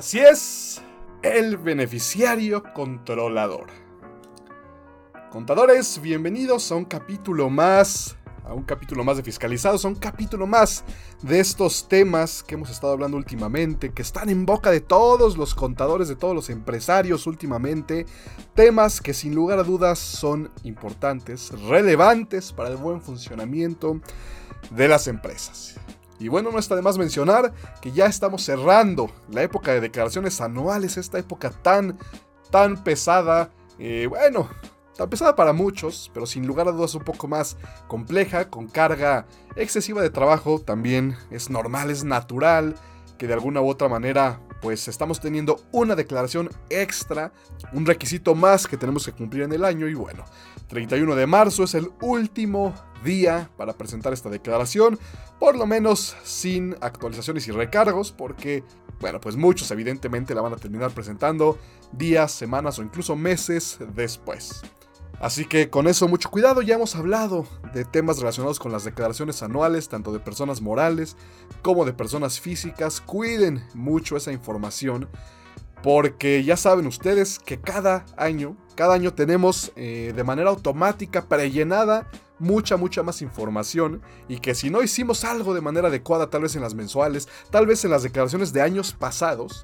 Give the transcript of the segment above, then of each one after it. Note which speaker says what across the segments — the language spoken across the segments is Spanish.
Speaker 1: Así es, el beneficiario controlador. Contadores, bienvenidos a un capítulo más, a un capítulo más de fiscalizados, a un capítulo más de estos temas que hemos estado hablando últimamente, que están en boca de todos los contadores, de todos los empresarios últimamente, temas que sin lugar a dudas son importantes, relevantes para el buen funcionamiento de las empresas. Y bueno, no está de más mencionar que ya estamos cerrando la época de declaraciones anuales, esta época tan, tan pesada. Eh, bueno, tan pesada para muchos, pero sin lugar a dudas un poco más compleja, con carga excesiva de trabajo, también es normal, es natural que de alguna u otra manera pues estamos teniendo una declaración extra, un requisito más que tenemos que cumplir en el año y bueno, 31 de marzo es el último día para presentar esta declaración, por lo menos sin actualizaciones y recargos, porque, bueno, pues muchos evidentemente la van a terminar presentando días, semanas o incluso meses después. Así que con eso mucho cuidado, ya hemos hablado de temas relacionados con las declaraciones anuales, tanto de personas morales como de personas físicas. Cuiden mucho esa información, porque ya saben ustedes que cada año, cada año tenemos eh, de manera automática prellenada mucha, mucha más información y que si no hicimos algo de manera adecuada, tal vez en las mensuales, tal vez en las declaraciones de años pasados,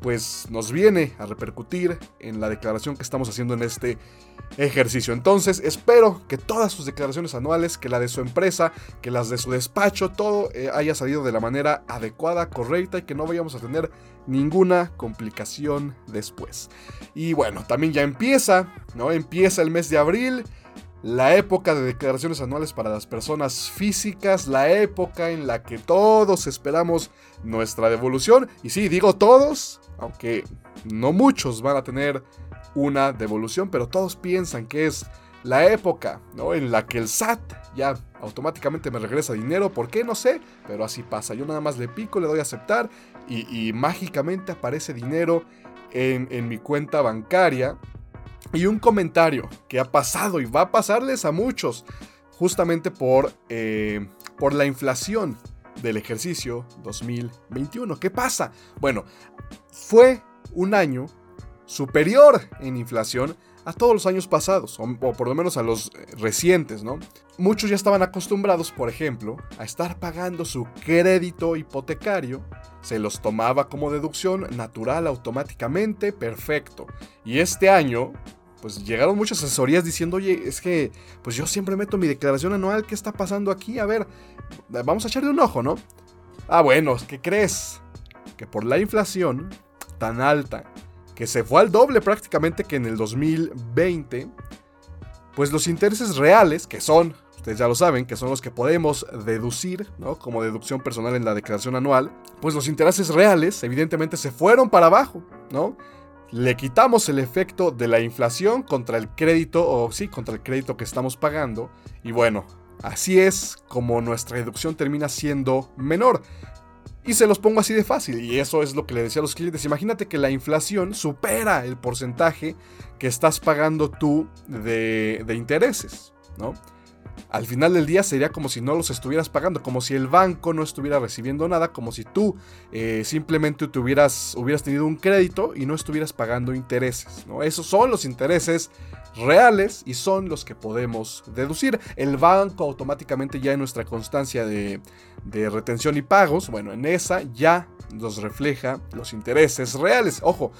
Speaker 1: pues nos viene a repercutir en la declaración que estamos haciendo en este ejercicio. Entonces espero que todas sus declaraciones anuales, que la de su empresa, que las de su despacho, todo eh, haya salido de la manera adecuada, correcta y que no vayamos a tener ninguna complicación después. Y bueno, también ya empieza, ¿no? Empieza el mes de abril la época de declaraciones anuales para las personas físicas, la época en la que todos esperamos nuestra devolución. Y sí, digo todos, aunque no muchos van a tener una devolución, pero todos piensan que es la época ¿no? en la que el SAT ya automáticamente me regresa dinero. ¿Por qué? No sé, pero así pasa. Yo nada más le pico, le doy a aceptar y, mágicamente aparece dinero en, en mi cuenta bancaria y un comentario que ha pasado y va a pasarles a muchos, justamente por, eh, por la inflación del ejercicio 2021. ¿Qué pasa? Bueno, fue un año superior en inflación a todos los años pasados, o, por lo menos a los eh, recientes, ¿no? Muchos ya estaban acostumbrados, por ejemplo, a estar pagando su crédito hipotecario, se los tomaba como deducción natural automáticamente, perfecto. Y este año, pues llegaron muchas asesorías diciendo, oye, es que pues yo siempre meto mi declaración anual, ¿qué está pasando aquí? A ver, vamos a echarle un ojo, ¿no? Ah, bueno, ¿qué crees? Que por la inflación tan alta, que se fue al doble prácticamente que en el 2020, pues los intereses reales, que son, ustedes ya lo saben, que son los que podemos deducir, ¿no? Como deducción personal en la declaración anual, pues los intereses reales evidentemente se fueron para abajo, ¿no? Le quitamos el efecto de la inflación contra el crédito, o sí, contra el crédito que estamos pagando. Y bueno, así es como nuestra deducción termina siendo menor. Y se los pongo así de fácil, y eso es lo que le decía a los clientes. Imagínate que la inflación supera el porcentaje que estás pagando tú de, de intereses, ¿no? Al final del día sería como si no los estuvieras pagando, como si el banco no estuviera recibiendo nada, como si tú eh, simplemente hubieras tenido un crédito y no estuvieras pagando intereses. ¿no? Esos son los intereses reales y son los que podemos deducir. El banco automáticamente ya en nuestra constancia de, de retención y pagos, bueno, en esa ya nos refleja los intereses reales. Ojo,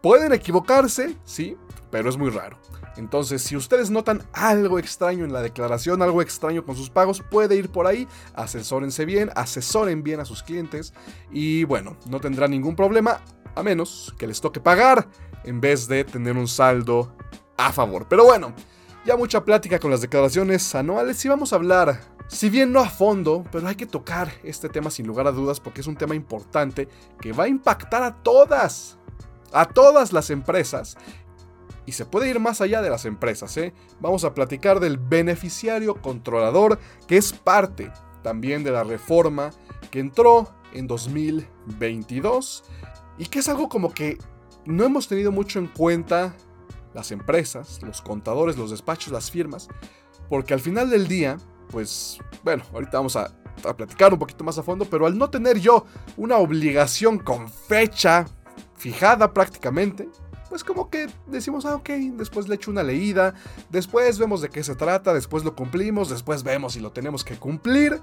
Speaker 1: pueden equivocarse, sí, pero es muy raro. Entonces, si ustedes notan algo extraño en la declaración, algo extraño con sus pagos, puede ir por ahí, asesórense bien, asesoren bien a sus clientes y bueno, no tendrán ningún problema a menos que les toque pagar en vez de tener un saldo a favor. Pero bueno, ya mucha plática con las declaraciones anuales y vamos a hablar, si bien no a fondo, pero hay que tocar este tema sin lugar a dudas porque es un tema importante que va a impactar a todas, a todas las empresas y se puede ir más allá de las empresas. ¿eh? Vamos a platicar del beneficiario controlador, que es parte también de la reforma que entró en 2022 y que es algo como que no hemos tenido mucho en cuenta las empresas, los contadores, los despachos, las firmas, porque al final del día, pues bueno, ahorita vamos a, a platicar un poquito más a fondo, pero al no tener yo una obligación con fecha fijada prácticamente, pues como que decimos, ah, ok, después le echo una leída, después vemos de qué se trata, después lo cumplimos, después vemos si lo tenemos que cumplir,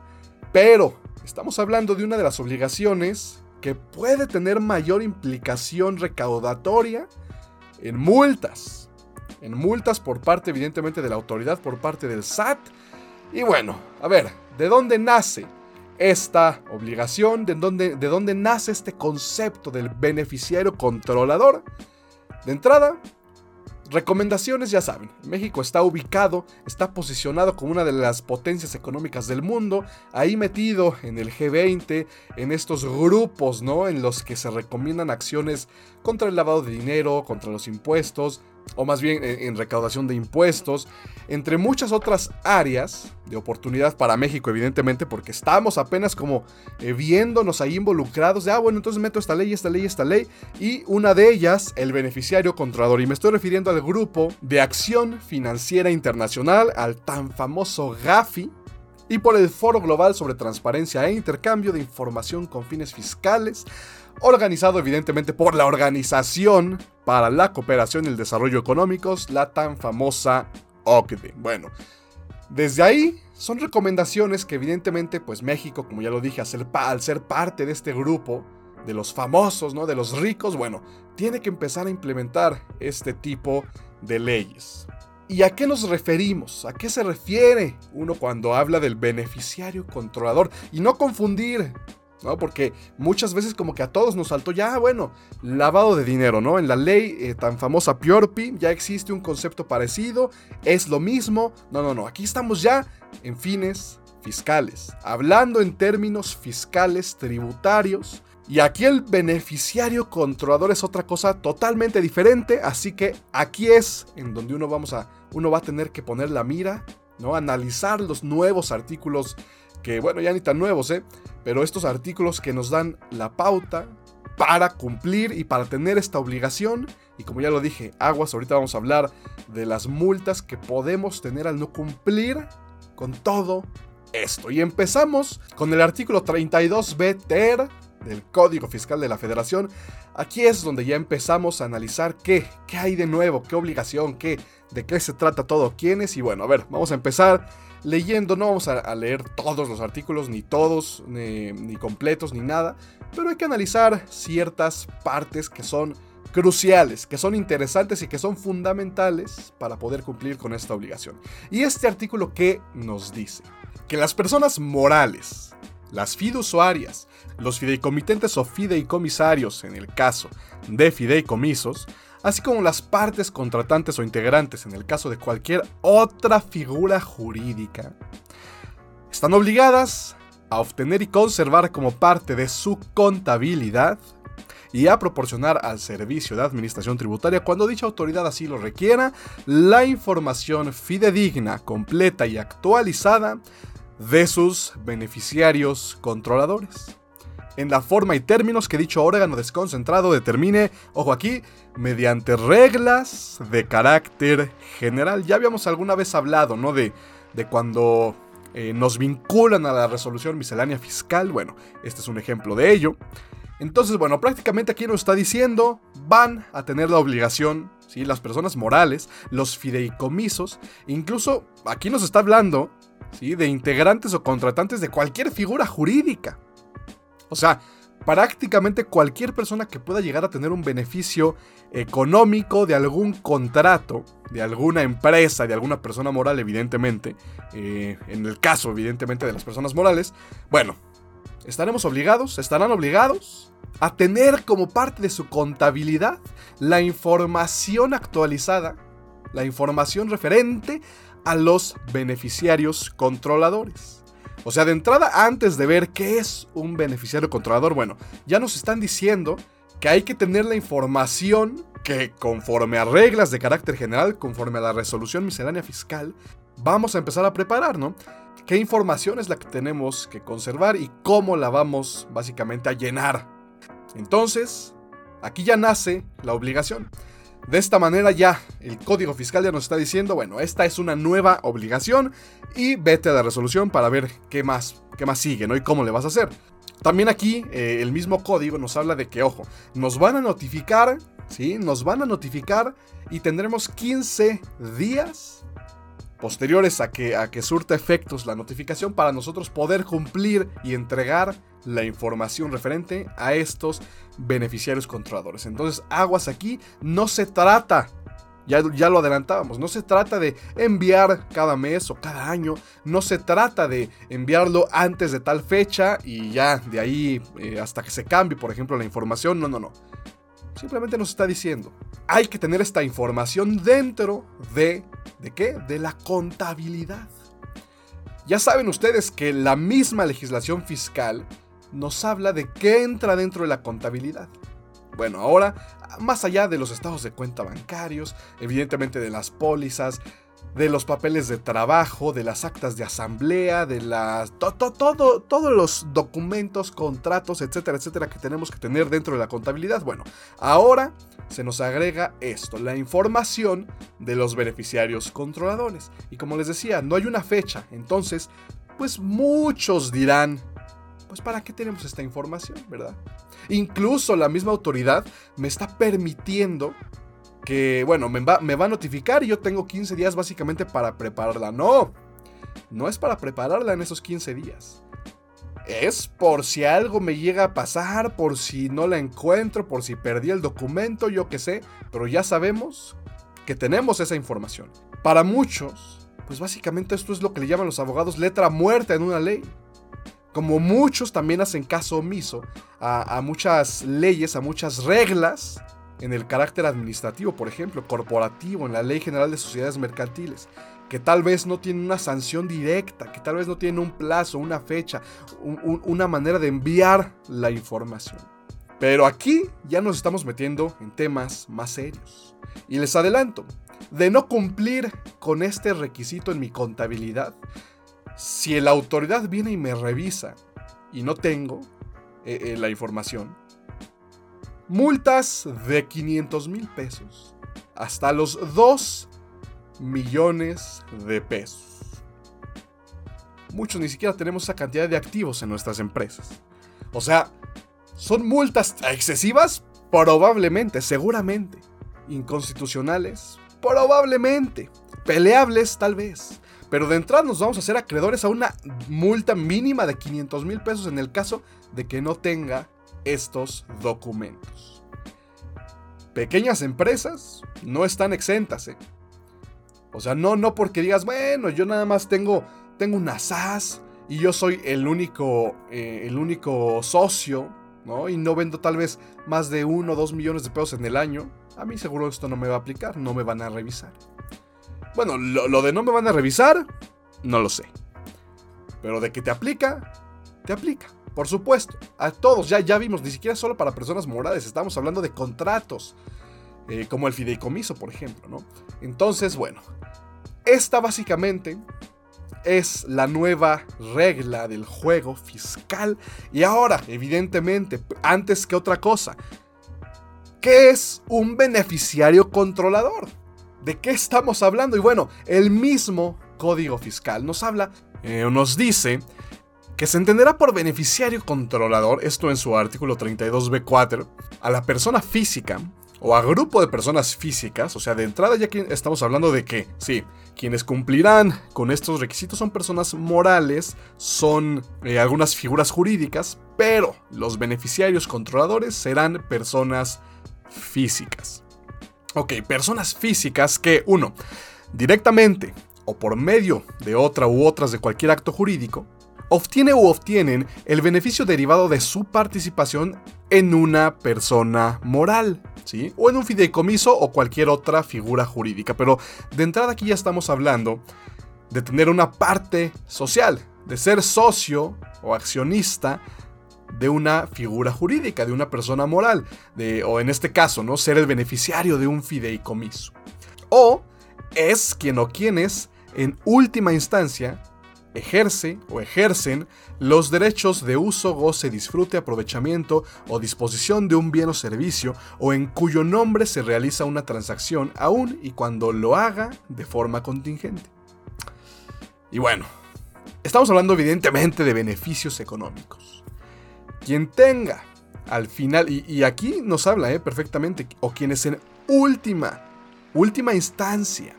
Speaker 1: pero estamos hablando de una de las obligaciones que puede tener mayor implicación recaudatoria en multas. En multas por parte evidentemente de la autoridad, por parte del SAT. Y bueno, a ver, ¿de dónde nace esta obligación? ¿De dónde, de dónde nace este concepto del beneficiario controlador? De entrada, Recomendaciones, ya saben, México está ubicado, está posicionado como una de las potencias económicas del mundo, ahí metido en el G20, en estos grupos, ¿no? En los que se recomiendan acciones contra el lavado de dinero, contra los impuestos, o más bien en, recaudación de impuestos, entre muchas otras áreas de oportunidad para México, evidentemente, porque estamos apenas como eh, viéndonos ahí involucrados de, ah, bueno, entonces meto esta ley, esta ley, esta ley, y una de ellas, el beneficiario controlador, y me estoy refiriendo al grupo de acción financiera internacional, al tan famoso GAFI, y por el Foro Global sobre Transparencia e Intercambio de Información con Fines Fiscales, organizado evidentemente por la Organización para la Cooperación y el Desarrollo Económicos, la tan famosa OCDE. Bueno, desde ahí son recomendaciones que evidentemente pues México, como ya lo dije, al ser, parte de este grupo, de los famosos, ¿no? De los ricos, bueno, tiene que empezar a implementar este tipo de leyes. ¿Y a qué nos referimos? ¿A qué se refiere uno cuando habla del beneficiario controlador? Y no confundir ¿no? Porque muchas veces como que a todos nos saltó ya, bueno, lavado de dinero, ¿no? En la ley eh, tan famosa PIORPI ya existe un concepto parecido, es lo mismo. No, no, no, aquí estamos ya en fines fiscales, hablando en términos fiscales tributarios. Y aquí el beneficiario controlador es otra cosa totalmente diferente, así que aquí es en donde uno vamos a uno va a tener que poner la mira, ¿no? Analizar los nuevos artículos que bueno, ya ni tan nuevos, ¿eh? Pero estos artículos que nos dan la pauta para cumplir y para tener esta obligación. Y como ya lo dije, aguas, ahorita vamos a hablar de las multas que podemos tener al no cumplir con todo esto. Y empezamos con el artículo 32b ter del Código Fiscal de la Federación. Aquí es donde ya empezamos a analizar qué, qué hay de nuevo, qué obligación, qué, de qué se trata todo, quiénes. Y bueno, a ver, vamos a empezar leyendo. No vamos a, leer todos los artículos, ni todos, ni, completos, ni nada. Pero hay que analizar ciertas partes que son cruciales, que son interesantes y que son fundamentales para poder cumplir con esta obligación. Y este artículo que nos dice que las personas morales, las fiduciarias, los fideicomitentes o fideicomisarios en el caso de fideicomisos, así como las partes contratantes o integrantes en el caso de cualquier otra figura jurídica, están obligadas a obtener y conservar como parte de su contabilidad y a proporcionar al servicio de administración tributaria cuando dicha autoridad así lo requiera la información fidedigna, completa y actualizada de sus beneficiarios controladores en la forma y términos que dicho órgano desconcentrado determine, ojo aquí, mediante reglas de carácter general. Ya habíamos alguna vez hablado, ¿no? De, de cuando eh, nos vinculan a la resolución miscelánea fiscal. Bueno, este es un ejemplo de ello. Entonces, bueno, prácticamente aquí nos está diciendo, van a tener la obligación, ¿sí? Las personas morales, los fideicomisos, incluso aquí nos está hablando, ¿sí? De integrantes o contratantes de cualquier figura jurídica. O sea, prácticamente cualquier persona que pueda llegar a tener un beneficio económico de algún contrato, de alguna empresa, de alguna persona moral, evidentemente, eh, en el caso, evidentemente, de las personas morales, bueno, estaremos obligados, estarán obligados a tener como parte de su contabilidad la información actualizada, la información referente a los beneficiarios controladores. O sea, de entrada, antes de ver qué es un beneficiario controlador, bueno, ya nos están diciendo que hay que tener la información que conforme a reglas de carácter general, conforme a la resolución miscelánea fiscal, vamos a empezar a preparar, ¿no? ¿Qué información es la que tenemos que conservar y cómo la vamos básicamente a llenar? Entonces, aquí ya nace la obligación. De esta manera ya el código fiscal ya nos está diciendo, bueno, esta es una nueva obligación y vete a la resolución para ver qué más, qué más sigue, ¿no? Y cómo le vas a hacer. También aquí eh, el mismo código nos habla de que, ojo, nos van a notificar, ¿sí? Nos van a notificar y tendremos 15 días posteriores a que, a que surta efectos la notificación para nosotros poder cumplir y entregar la información referente a estos beneficiarios controladores. Entonces, aguas aquí, no se trata ya, ya, lo adelantábamos, no se trata de enviar cada mes o cada año, no se trata de enviarlo antes de tal fecha y ya de ahí eh, hasta que se cambie, por ejemplo, la información, no, no, no. Simplemente nos está diciendo, hay que tener esta información dentro de, ¿de qué? De la contabilidad. Ya saben ustedes que la misma legislación fiscal nos habla de qué entra dentro de la contabilidad. Bueno, ahora, más allá de los estados de cuenta bancarios, evidentemente de las pólizas, de los papeles de trabajo, de las actas de asamblea, de las todo, todos los documentos, contratos, etcétera, etcétera que tenemos que tener dentro de la contabilidad. Bueno, ahora se nos agrega esto, la información de los beneficiarios controladores. Y como les decía, no hay una fecha, entonces, pues muchos dirán, pues ¿para qué tenemos esta información, verdad? Incluso la misma autoridad me está permitiendo que, bueno, me va, me va a notificar y yo tengo 15 días básicamente para prepararla. No, no es para prepararla en esos 15 días. Es por si algo me llega a pasar, por si no la encuentro, por si perdí el documento, yo qué sé, pero ya sabemos que tenemos esa información. Para muchos, pues básicamente esto es lo que le llaman los abogados letra muerta en una ley. Como muchos también hacen caso omiso a, muchas leyes, a muchas reglas en el carácter administrativo, por ejemplo, corporativo, en la Ley General de Sociedades Mercantiles, que tal vez no tienen una sanción directa, que tal vez no tienen un plazo, una fecha, una manera de enviar la información. Pero aquí ya nos estamos metiendo en temas más serios. Y les adelanto, de no cumplir con este requisito en mi contabilidad, si la autoridad viene y me revisa y no tengo eh, eh, la información, multas de 500 mil pesos hasta los 2 millones de pesos. Muchos ni siquiera tenemos esa cantidad de activos en nuestras empresas. O sea, son multas excesivas, probablemente, seguramente. Inconstitucionales, probablemente. Peleables, tal vez. Pero de entrada nos vamos a hacer acreedores a una multa mínima de 500 mil pesos en el caso de que no tenga estos documentos. Pequeñas empresas no están exentas, ¿eh? O sea, no, no porque digas, bueno, yo nada más tengo, tengo una SAS y yo soy el único, eh, el único socio, ¿no? Y no vendo tal vez más de uno o dos millones de pesos en el año. A mí seguro esto no me va a aplicar, no me van a revisar. Bueno, lo, de no me van a revisar, no lo sé. Pero de que te aplica, te aplica. Por supuesto, a todos, ya, ya vimos, ni siquiera solo para personas morales, estamos hablando de contratos, eh, como el fideicomiso, por ejemplo, ¿no? Entonces, bueno, esta básicamente es la nueva regla del juego fiscal. Y ahora, evidentemente, antes que otra cosa, ¿qué es un beneficiario controlador? ¿De qué estamos hablando? Y bueno, el mismo Código Fiscal nos habla, eh, nos dice que se entenderá por beneficiario controlador, esto en su artículo 32b4, a la persona física o a grupo de personas físicas, o sea, de entrada ya que estamos hablando de que, sí, quienes cumplirán con estos requisitos son personas morales, son eh, algunas figuras jurídicas, pero los beneficiarios controladores serán personas físicas. Ok, personas físicas que, uno, directamente o por medio de otra u otras de cualquier acto jurídico, obtiene u obtienen el beneficio derivado de su participación en una persona moral, ¿sí? O en un fideicomiso o cualquier otra figura jurídica. Pero de entrada aquí ya estamos hablando de tener una parte social, de ser socio o accionista de una figura jurídica, de una persona moral, de, o en este caso, ¿no? Ser el beneficiario de un fideicomiso. O es quien o quienes, en última instancia, ejerce o ejercen los derechos de uso, goce, disfrute, aprovechamiento o disposición de un bien o servicio o en cuyo nombre se realiza una transacción aún y cuando lo haga de forma contingente. Y bueno, estamos hablando evidentemente de beneficios económicos. Quien tenga al final, y, aquí nos habla eh, perfectamente, o quienes en última, última instancia,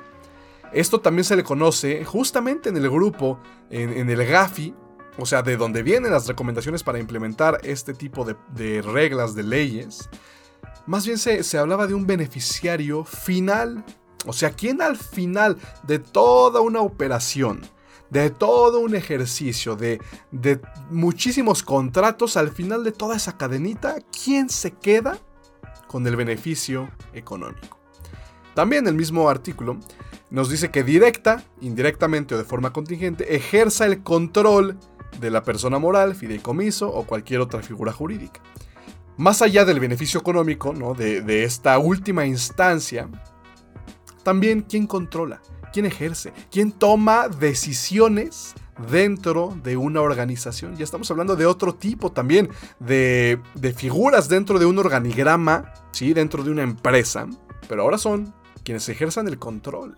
Speaker 1: esto también se le conoce justamente en el grupo, en, el GAFI, o sea, de donde vienen las recomendaciones para implementar este tipo de, reglas, de leyes. Más bien se, se, hablaba de un beneficiario final. O sea, quien al final de toda una operación, de todo un ejercicio, de, de muchísimos contratos, al final de toda esa cadenita, ¿quién se queda con el beneficio económico? También el mismo artículo nos dice que directa, indirectamente o de forma contingente, ejerza el control de la persona moral, fideicomiso o cualquier otra figura jurídica. Más allá del beneficio económico, ¿no? de, de esta última instancia, también quién controla, quién ejerce, quién toma decisiones dentro de una organización. Ya estamos hablando de otro tipo también, de, de figuras dentro de un organigrama, ¿sí? dentro de una empresa, pero ahora son quienes ejerzan el control.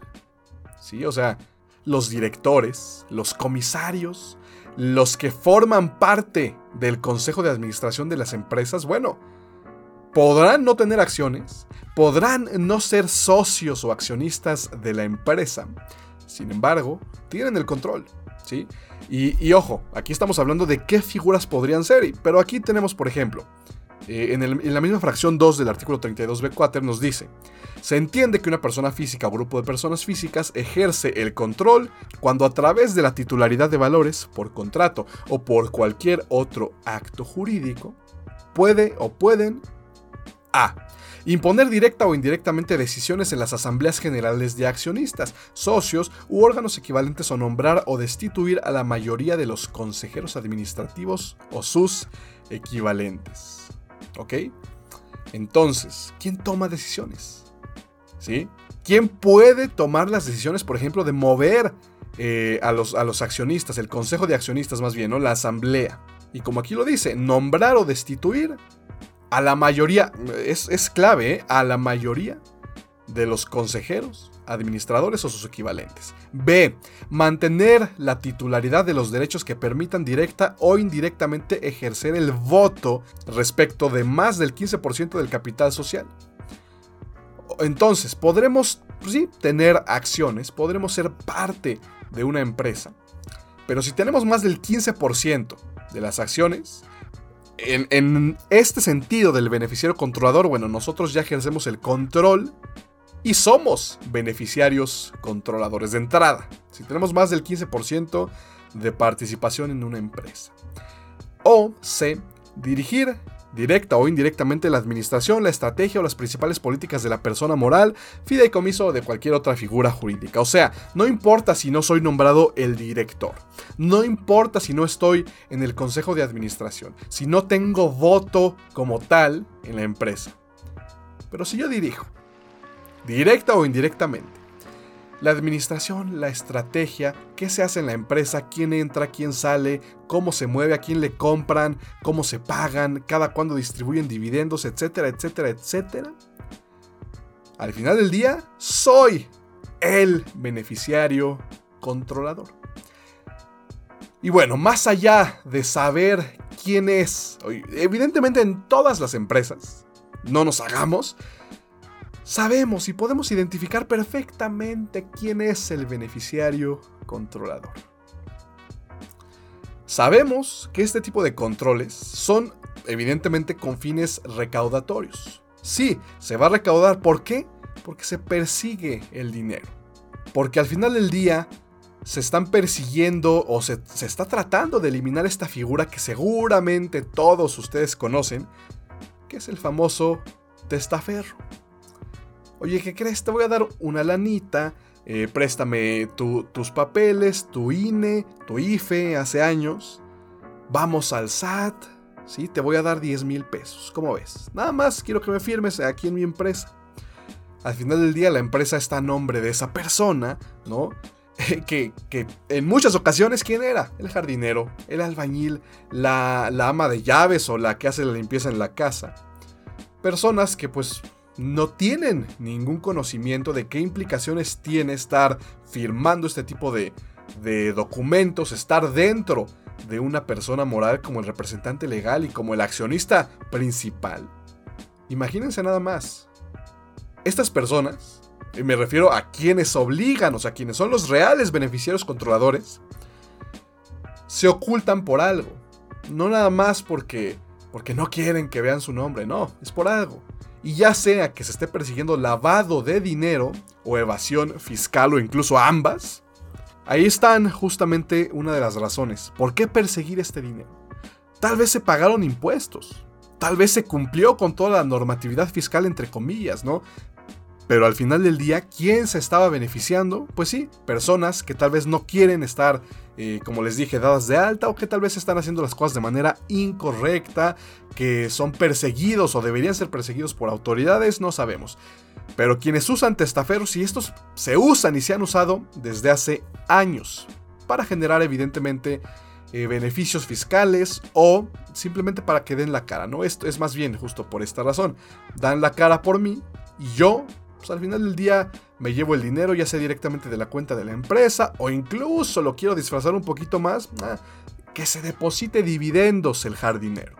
Speaker 1: ¿Sí? O sea, los directores, los comisarios, los que forman parte del consejo de administración de las empresas, bueno, podrán no tener acciones, podrán no ser socios o accionistas de la empresa, sin embargo, tienen el control, ¿sí? Y, y ojo, aquí estamos hablando de qué figuras podrían ser, pero aquí tenemos, por ejemplo, eh, en, la misma fracción 2 del artículo 32b4 nos dice, se entiende que una persona física o grupo de personas físicas ejerce el control cuando a través de la titularidad de valores, por contrato o por cualquier otro acto jurídico, puede o pueden a. Imponer directa o indirectamente decisiones en las asambleas generales de accionistas, socios u órganos equivalentes o nombrar o destituir a la mayoría de los consejeros administrativos o sus equivalentes. ¿Ok? Entonces, ¿quién toma decisiones? ¿Sí? ¿Quién puede tomar las decisiones, por ejemplo, de mover eh, a, los, a, los, accionistas, el consejo de accionistas más bien, ¿no? La asamblea. Y como aquí lo dice, nombrar o destituir a la mayoría, es, es clave, ¿eh? a la mayoría de los consejeros, administradores o sus equivalentes. B. Mantener la titularidad de los derechos que permitan directa o indirectamente ejercer el voto respecto de más del 15% del capital social. Entonces, podremos, pues sí, tener acciones, podremos ser parte de una empresa, pero si tenemos más del 15% de las acciones, en, en, este sentido del beneficiario controlador, bueno, nosotros ya ejercemos el control y somos beneficiarios controladores de entrada. Si tenemos más del 15% de participación en una empresa. O C. Dirigir directa o indirectamente la administración, la estrategia o las principales políticas de la persona moral, fideicomiso o de cualquier otra figura jurídica. O sea, no importa si no soy nombrado el director, no importa si no estoy en el consejo de administración, si no tengo voto como tal en la empresa. Pero si yo dirijo, directa o indirectamente. La administración, la estrategia, qué se hace en la empresa, quién entra, quién sale, cómo se mueve, a quién le compran, cómo se pagan, cada cuándo distribuyen dividendos, etcétera, etcétera, etcétera. Al final del día, soy el beneficiario controlador. Y bueno, más allá de saber quién es, evidentemente en todas las empresas, no nos hagamos, sabemos y podemos identificar perfectamente quién es el beneficiario controlador. Sabemos que este tipo de controles son evidentemente con fines recaudatorios. Sí, se va a recaudar. ¿Por qué? Porque se persigue el dinero. Porque al final del día se están persiguiendo o se, se está tratando de eliminar esta figura que seguramente todos ustedes conocen, que es el famoso testaferro. Oye, ¿qué crees? Te voy a dar una lanita. Eh, préstame tus papeles, tu INE, tu IFE hace años. Vamos al SAT. Sí, te voy a dar 10 mil pesos. ¿Cómo ves? Nada más quiero que me firmes aquí en mi empresa. Al final del día la empresa está a nombre de esa persona, ¿no? que, en muchas ocasiones, ¿quién era? El jardinero, el albañil, la, la ama de llaves o la que hace la limpieza en la casa. Personas que pues no tienen ningún conocimiento de qué implicaciones tiene estar firmando este tipo de, documentos, estar dentro de una persona moral como el representante legal y como el accionista principal. Imagínense nada más. Estas personas, y me refiero a quienes obligan, o sea, quienes son los reales beneficiarios controladores, se ocultan por algo. No nada más porque, porque no quieren que vean su nombre, no, es por algo. Y ya sea que se esté persiguiendo lavado de dinero o evasión fiscal o incluso ambas, ahí están justamente una de las razones. ¿Por qué perseguir este dinero? Tal vez se pagaron impuestos, tal vez se cumplió con toda la normatividad fiscal entre comillas, ¿no? Pero al final del día, ¿quién se estaba beneficiando? Pues sí, personas que tal vez no quieren estar, eh, como les dije, dadas de alta o que tal vez están haciendo las cosas de manera incorrecta, que son perseguidos o deberían ser perseguidos por autoridades, no sabemos. Pero quienes usan testaferros y estos se usan y se han usado desde hace años para generar evidentemente eh, beneficios fiscales o simplemente para que den la cara, ¿no? Esto es más bien justo por esta razón. Dan la cara por mí y yo pues al final del día me llevo el dinero ya sea directamente de la cuenta de la empresa o incluso lo quiero disfrazar un poquito más, ah, que se deposite dividendos el jardinero.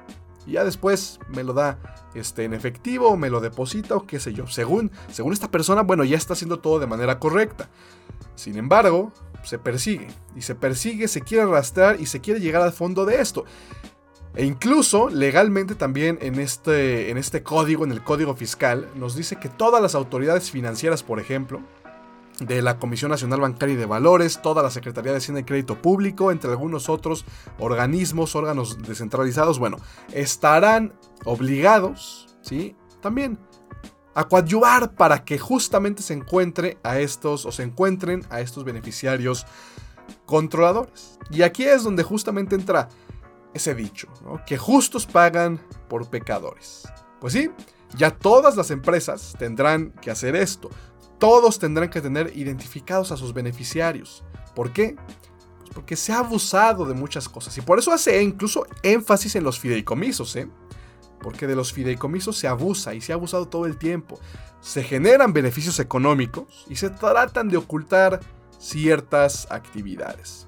Speaker 1: Y ya después me lo da este, en efectivo, me lo deposita o qué sé yo. Según, según esta persona, bueno, ya está haciendo todo de manera correcta. Sin embargo, se persigue. Y se persigue, se quiere arrastrar y se quiere llegar al fondo de esto. E incluso legalmente también en este, en este código, en el código fiscal, nos dice que todas las autoridades financieras, por ejemplo, de la Comisión Nacional Bancaria y de Valores, toda la Secretaría de Hacienda y Crédito Público, entre algunos otros organismos, órganos descentralizados, bueno, estarán obligados, ¿sí? También a coadyuvar para que justamente se encuentre a estos o se encuentren a estos beneficiarios controladores. Y aquí es donde justamente entra ese dicho, que justos pagan por pecadores. Pues sí, ya todas las empresas tendrán que hacer esto. Todos tendrán que tener identificados a sus beneficiarios. ¿Por qué? Pues porque se ha abusado de muchas cosas. Y por eso hace incluso énfasis en los fideicomisos, ¿eh? Porque de los fideicomisos se abusa y se ha abusado todo el tiempo. Se generan beneficios económicos y se tratan de ocultar ciertas actividades.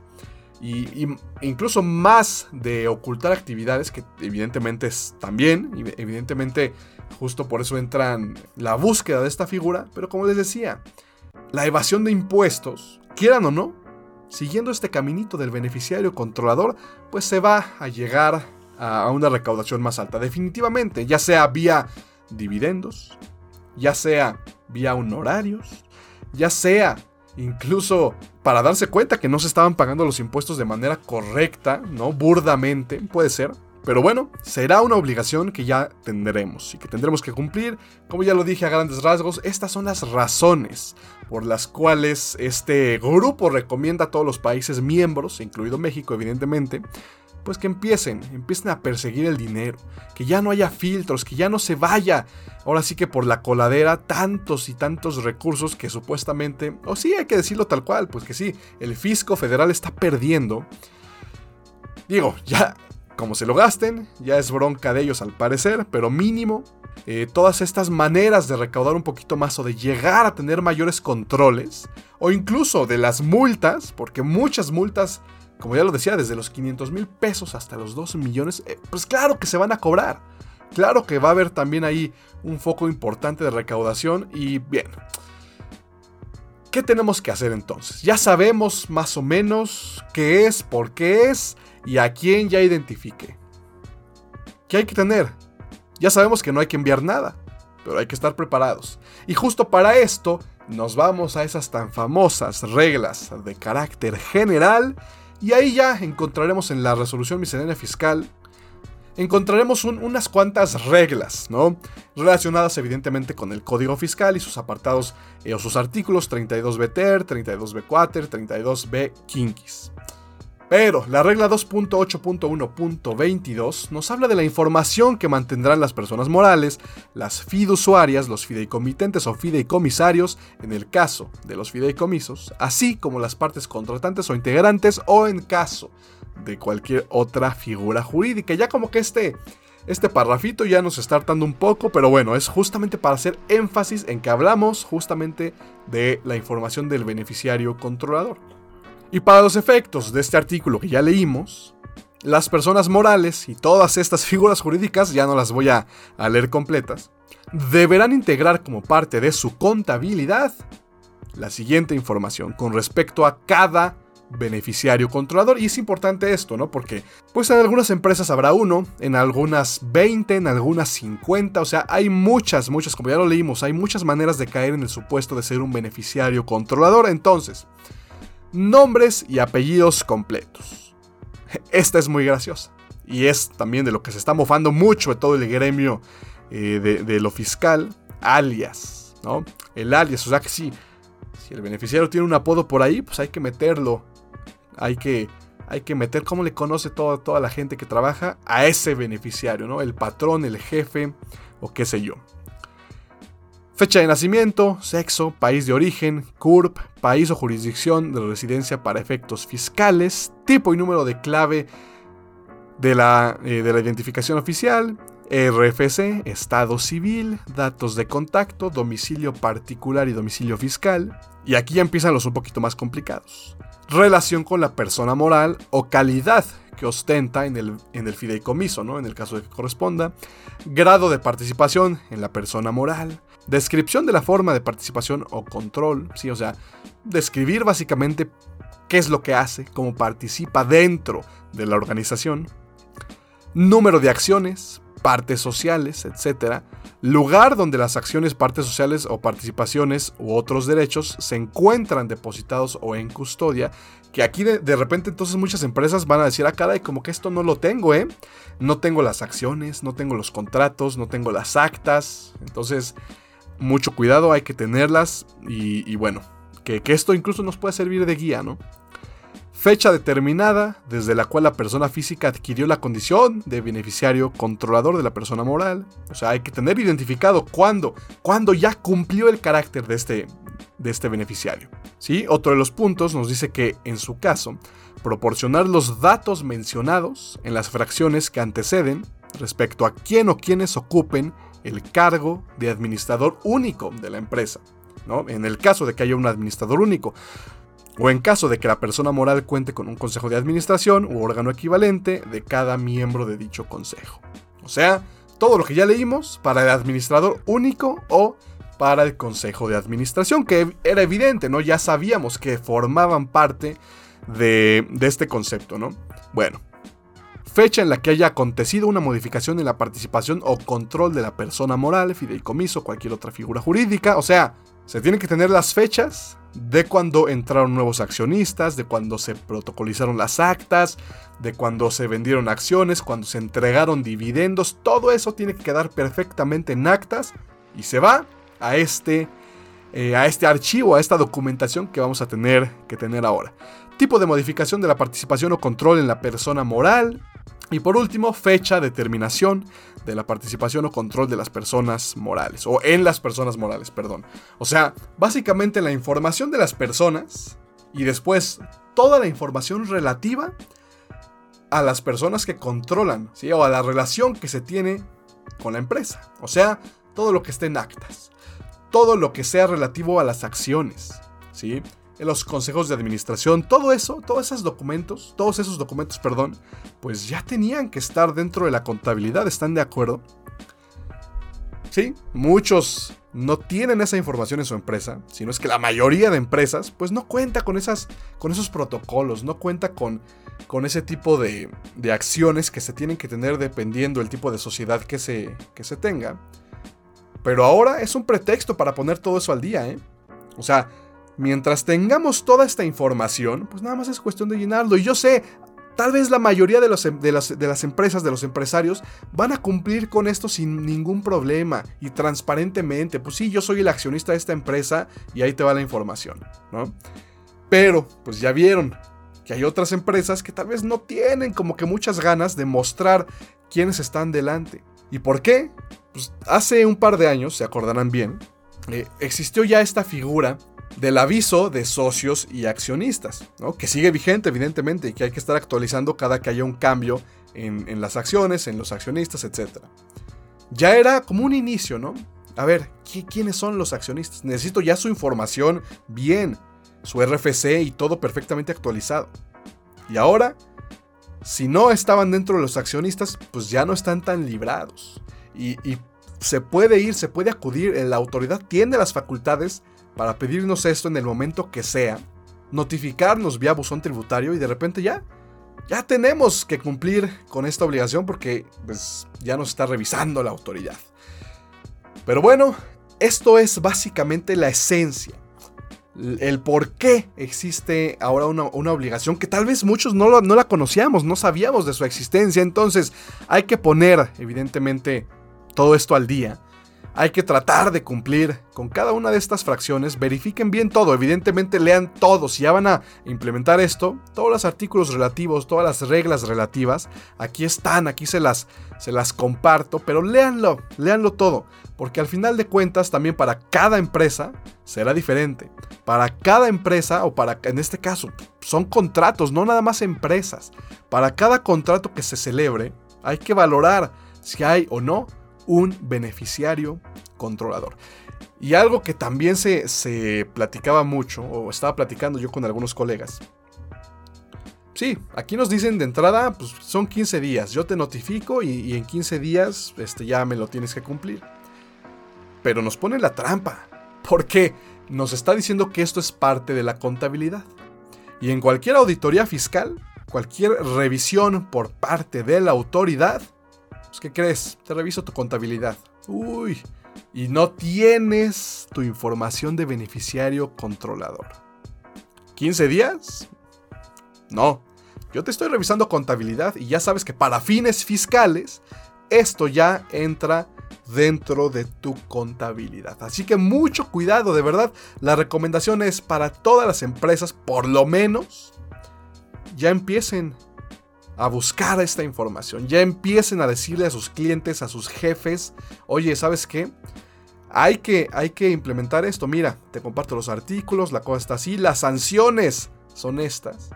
Speaker 1: Y, incluso más de ocultar actividades, que evidentemente es también, evidentemente justo por eso entran la búsqueda de esta figura, pero como les decía, la evasión de impuestos, quieran o no, siguiendo este caminito del beneficiario controlador, pues se va a llegar a una recaudación más alta, definitivamente, ya sea vía dividendos, ya sea vía honorarios, ya sea incluso para darse cuenta que no se estaban pagando los impuestos de manera correcta, ¿no? Burdamente, puede ser. Pero bueno, será una obligación que ya tendremos y que tendremos que cumplir. Como ya lo dije a grandes rasgos, estas son las razones por las cuales este grupo recomienda a todos los países miembros, incluido México evidentemente, pues que empiecen, empiecen a perseguir el dinero, que ya no haya filtros, que ya no se vaya, ahora sí que por la coladera, tantos y tantos recursos que supuestamente, o sí hay que decirlo tal cual, pues que sí, el fisco federal está perdiendo. Digo, ya, como se lo gasten, ya es bronca de ellos al parecer, pero mínimo, eh, todas estas maneras de recaudar un poquito más o de llegar a tener mayores controles, o incluso de las multas, porque muchas multas como ya lo decía, desde los 500 mil pesos hasta los 2 millones, eh, pues claro que se van a cobrar. Claro que va a haber también ahí un foco importante de recaudación y bien. ¿Qué tenemos que hacer entonces? Ya sabemos más o menos qué es, por qué es y a quién ya identifique. ¿Qué hay que tener? Ya sabemos que no hay que enviar nada, pero hay que estar preparados. Y justo para esto nos vamos a esas tan famosas reglas de carácter general y ahí ya encontraremos en la resolución miscelánea fiscal, encontraremos unas cuantas reglas, ¿no? Relacionadas evidentemente con el código fiscal y sus apartados eh, o sus artículos 32B ter, 32B quater, 32B kinkis. Pero la regla 2.8.1.22 nos habla de la información que mantendrán las personas morales, las fiduciarias, los fideicomitentes o fideicomisarios, en el caso de los fideicomisos, así como las partes contratantes o integrantes o en caso de cualquier otra figura jurídica. Ya como que este, este ya nos está hartando un poco, pero bueno, es justamente para hacer énfasis en que hablamos justamente de la información del beneficiario controlador. Y para los efectos de este artículo que ya leímos, las personas morales y todas estas figuras jurídicas, ya no las voy a, leer completas, deberán integrar como parte de su contabilidad la siguiente información con respecto a cada beneficiario controlador. Y es importante esto, ¿no? Porque pues en algunas empresas habrá uno, en algunas 20, en algunas 50, o sea, hay muchas, muchas, como ya lo leímos, hay muchas maneras de caer en el supuesto de ser un beneficiario controlador. Entonces, nombres y apellidos completos. Esta es muy graciosa. Y es también de lo que se está mofando mucho de todo el gremio eh, de, lo fiscal. Alias, ¿no? El alias, o sea que si, si el beneficiario tiene un apodo por ahí, pues hay que meterlo. Hay que, hay que meter cómo le conoce toda la gente que trabaja a ese beneficiario, ¿no? El patrón, el jefe o qué sé yo. Fecha de nacimiento, sexo, país de origen, CURP, país o jurisdicción de residencia para efectos fiscales, tipo y número de clave de la, eh, de la identificación oficial, RFC, estado civil, datos de contacto, domicilio particular y domicilio fiscal. Y aquí empiezan los un poquito más complicados. Relación con la persona moral o calidad que ostenta en el, en el fideicomiso, ¿no? En el caso de que corresponda. Grado de participación en la persona moral Descripción de la forma de participación o control, sí, o sea, describir básicamente qué es lo que hace, cómo participa dentro de la organización. Número de acciones, partes sociales, etc. Lugar donde las acciones, partes sociales o participaciones u otros derechos se encuentran depositados o en custodia. Que aquí de, de, repente entonces muchas empresas van a decir, ah, caray, como que esto no lo tengo, ¿eh? No tengo las acciones, no tengo los contratos, no tengo las actas. Entonces, mucho cuidado, hay que tenerlas y, bueno, que, esto incluso nos puede servir de guía, ¿no? Fecha determinada desde la cual la persona física adquirió la condición de beneficiario controlador de la persona moral. O sea, hay que tener identificado cuándo, ya cumplió el carácter de este, de este beneficiario. ¿Sí? Otro de los puntos nos dice que, en su caso, proporcionar los datos mencionados en las fracciones que anteceden respecto a quién o quiénes ocupen el cargo de administrador único de la empresa, ¿no? En el caso de que haya un administrador único, o en caso de que la persona moral cuente con un consejo de administración u órgano equivalente de cada miembro de dicho consejo. O sea, todo lo que ya leímos para el administrador único o para el consejo de administración, que era evidente, ¿no? Ya sabíamos que formaban parte de, este concepto, ¿no? Bueno, fecha en la que haya acontecido una modificación en la participación o control de la persona moral, fideicomiso, cualquier otra figura jurídica. O sea, se tienen que tener las fechas de cuando entraron nuevos accionistas, de cuando se protocolizaron las actas, de cuando se vendieron acciones, cuando se entregaron dividendos. Todo eso tiene que quedar perfectamente en actas y se va a este, eh, a este archivo, a esta documentación que vamos a tener que tener ahora. Tipo de modificación de la participación o control en la persona moral, y por último, fecha de terminación de la participación o control de las personas morales, o en las personas morales, perdón. O sea, básicamente la información de las personas y después toda la información relativa a las personas que controlan, ¿sí? o a la relación que se tiene con la empresa. O sea, todo lo que esté en actas, todo lo que sea relativo a las acciones, ¿sí? Los consejos de administración, todo eso, todos esos documentos, todos esos documentos, perdón, pues ya tenían que estar dentro de la contabilidad, ¿están de acuerdo? Sí, muchos no tienen esa información en su empresa, sino es que la mayoría de empresas pues no cuenta con, esas, con esos protocolos, no cuenta con, con ese tipo de, de, acciones que se tienen que tener dependiendo del tipo de sociedad que se, que se tenga. Pero ahora es un pretexto para poner todo eso al día, ¿eh? O sea, mientras tengamos toda esta información, pues nada más es cuestión de llenarlo. Y yo sé, tal vez la mayoría em, de, las, empresas, de los empresarios, van a cumplir con esto sin ningún problema y transparentemente. Pues sí, yo soy el accionista de esta empresa y ahí te va la información, ¿no? Pero, pues ya vieron que hay otras empresas que tal vez no tienen como que muchas ganas de mostrar quiénes están delante. ¿Y por qué? Pues hace un par de años, se acordarán bien, eh, existió ya esta figura del aviso de socios y accionistas, ¿no? que sigue vigente evidentemente y que hay que estar actualizando cada que haya un cambio en, las acciones, en los accionistas, etc. Ya era como un inicio, ¿no? A ver, ¿quiénes son los accionistas? Necesito ya su información bien, su RFC y todo perfectamente actualizado. Y ahora, si no estaban dentro de los accionistas, pues ya no están tan librados. Y, y se puede ir, se puede acudir, la autoridad tiene las facultades para pedirnos esto en el momento que sea, notificarnos vía buzón tributario y de repente ya, ya tenemos que cumplir con esta obligación porque pues, ya nos está revisando la autoridad. Pero bueno, esto es básicamente la esencia. El por qué existe ahora una, obligación que tal vez muchos no, no la conocíamos, no sabíamos de su existencia. Entonces hay que poner, evidentemente, todo esto al día hay que tratar de cumplir con cada una de estas fracciones. Verifiquen bien todo, evidentemente lean todo. Si ya van a implementar esto, todos los artículos relativos, todas las reglas relativas, aquí están, aquí se las, se las comparto, pero léanlo, léanlo todo. Porque al final de cuentas, también para cada empresa será diferente. Para cada empresa, o para, en este caso, son contratos, no nada más empresas. Para cada contrato que se celebre, hay que valorar si hay o no un beneficiario controlador. Y algo que también se, platicaba mucho, o estaba platicando yo con algunos colegas. Sí, aquí nos dicen de entrada, pues son 15 días. Yo te notifico y, en 15 días este, ya me lo tienes que cumplir. Pero nos pone la trampa. Porque nos está diciendo que esto es parte de la contabilidad. Y en cualquier auditoría fiscal, cualquier revisión por parte de la autoridad, pues, ¿qué crees? Te reviso tu contabilidad. Uy, y no tienes tu información de beneficiario controlador. ¿15 días? No, yo te estoy revisando contabilidad y ya sabes que para fines fiscales esto ya entra dentro de tu contabilidad. Así que mucho cuidado, de verdad. La recomendación es para todas las empresas, por lo menos, ya empiecen a buscar esta información. Ya empiecen a decirle a sus clientes, a sus jefes, oye, ¿sabes qué? Hay que, hay que implementar esto. Mira, te comparto los artículos, la cosa está así, las sanciones son estas.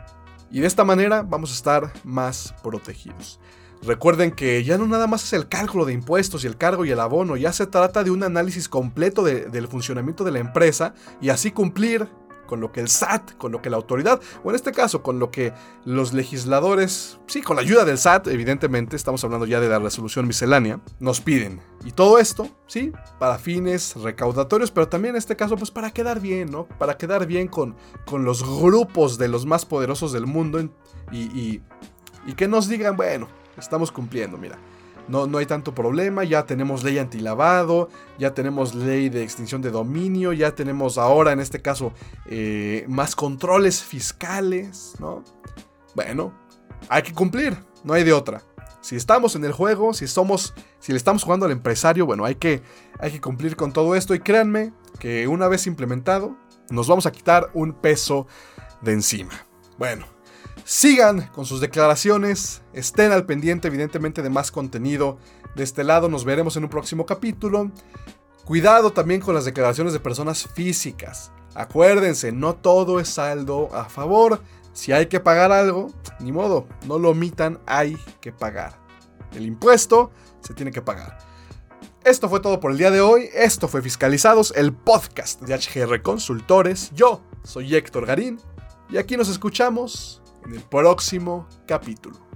Speaker 1: Y de esta manera vamos a estar más protegidos. Recuerden que ya no nada más es el cálculo de impuestos y el cargo y el abono, ya se trata de un análisis completo del funcionamiento de la empresa y así cumplir con lo que el SAT, con lo que la autoridad, o en este caso con lo que los legisladores, sí, con la ayuda del SAT, evidentemente, estamos hablando ya de la resolución miscelánea, nos piden. Y todo esto, sí, para fines recaudatorios, pero también en este caso, pues para quedar bien, ¿no? Para quedar bien con, con los grupos de los más poderosos del mundo y, y que nos digan, bueno, estamos cumpliendo, mira no, no hay tanto problema, ya tenemos ley antilavado, ya tenemos ley de extinción de dominio, ya tenemos ahora en este caso eh, más controles fiscales, ¿no? Bueno, hay que cumplir, no hay de otra. Si estamos en el juego, si somos, si le estamos jugando al empresario, bueno, hay que, hay que cumplir con todo esto y créanme que una vez implementado, nos vamos a quitar un peso de encima. Bueno, Sigan con sus declaraciones, estén al pendiente evidentemente de más contenido. De este lado nos veremos en un próximo capítulo. Cuidado también con las declaraciones de personas físicas. Acuérdense, no todo es saldo a favor. Si hay que pagar algo, ni modo, no lo omitan, hay que pagar. El impuesto se tiene que pagar. Esto fue todo por el día de hoy. Esto fue Fiscalizados, el podcast de HGR Consultores. Yo soy Héctor Garín y aquí nos escuchamos en el próximo capítulo.